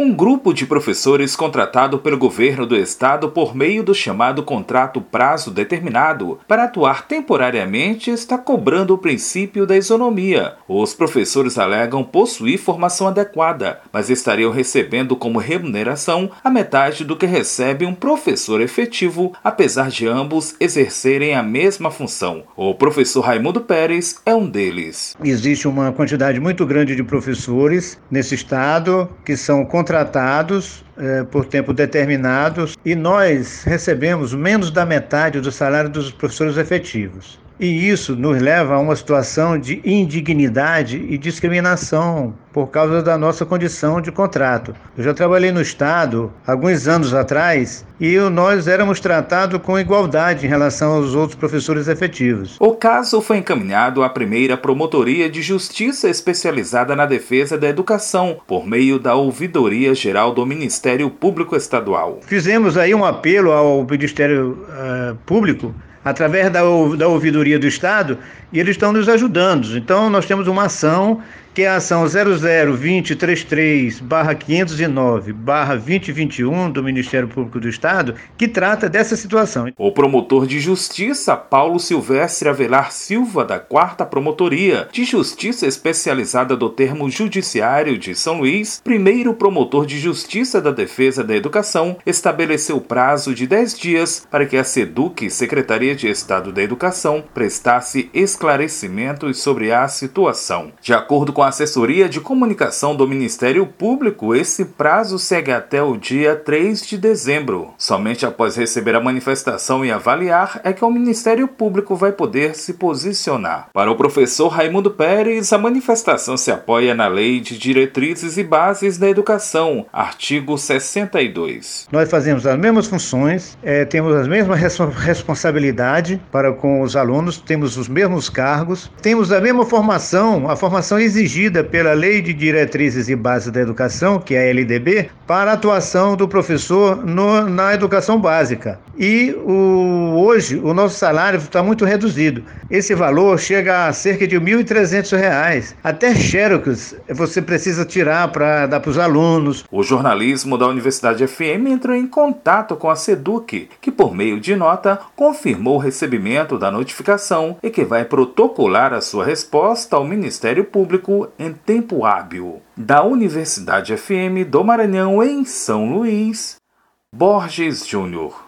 Um grupo de professores contratado pelo governo do estado por meio do chamado contrato prazo determinado para atuar temporariamente está cobrando o princípio da isonomia. Os professores alegam possuir formação adequada, mas estariam recebendo como remuneração a metade do que recebe um professor efetivo, apesar de ambos exercerem a mesma função. O professor Raimundo Pérez é um deles. Existe uma quantidade muito grande de professores nesse estado que são contratados contratados é, por tempo determinado e nós recebemos menos da metade do salário dos professores efetivos. E isso nos leva a uma situação de indignidade e discriminação por causa da nossa condição de contrato. Eu já trabalhei no Estado alguns anos atrás e nós éramos tratados com igualdade em relação aos outros professores efetivos. O caso foi encaminhado à primeira Promotoria de Justiça especializada na defesa da educação, por meio da Ouvidoria Geral do Ministério Público Estadual. Fizemos aí um apelo ao Ministério uh, Público através da, da ouvidoria do Estado e eles estão nos ajudando. Então, nós temos uma ação que é a ação 002033-509-2021 do Ministério Público do Estado, que trata dessa situação. O promotor de justiça Paulo Silvestre Avelar Silva, da 4 Promotoria de Justiça Especializada do Termo Judiciário de São Luís, primeiro promotor de Justiça da Defesa da Educação, estabeleceu prazo de 10 dias para que a SEDUC, Secretaria de Estado da Educação, prestasse esclarecimentos sobre a situação. De acordo com a assessoria de comunicação do Ministério Público, esse prazo segue até o dia 3 de dezembro. Somente após receber a manifestação e avaliar é que o Ministério Público vai poder se posicionar. Para o professor Raimundo Pérez, a manifestação se apoia na Lei de Diretrizes e Bases da Educação, artigo 62. Nós fazemos as mesmas funções, é, temos a mesma responsabilidade para com os alunos, temos os mesmos cargos, temos a mesma formação, a formação exigida exigida pela Lei de Diretrizes e Bases da Educação, que é a LDB, para a atuação do professor no, na educação básica. E o, hoje o nosso salário está muito reduzido. Esse valor chega a cerca de R$ 1.300. Até xerox você precisa tirar para dar para os alunos. O jornalismo da Universidade FM entrou em contato com a SEDUC, que por meio de nota confirmou o recebimento da notificação e que vai protocolar a sua resposta ao Ministério Público em tempo hábil. Da Universidade FM do Maranhão, em São Luís, Borges Júnior.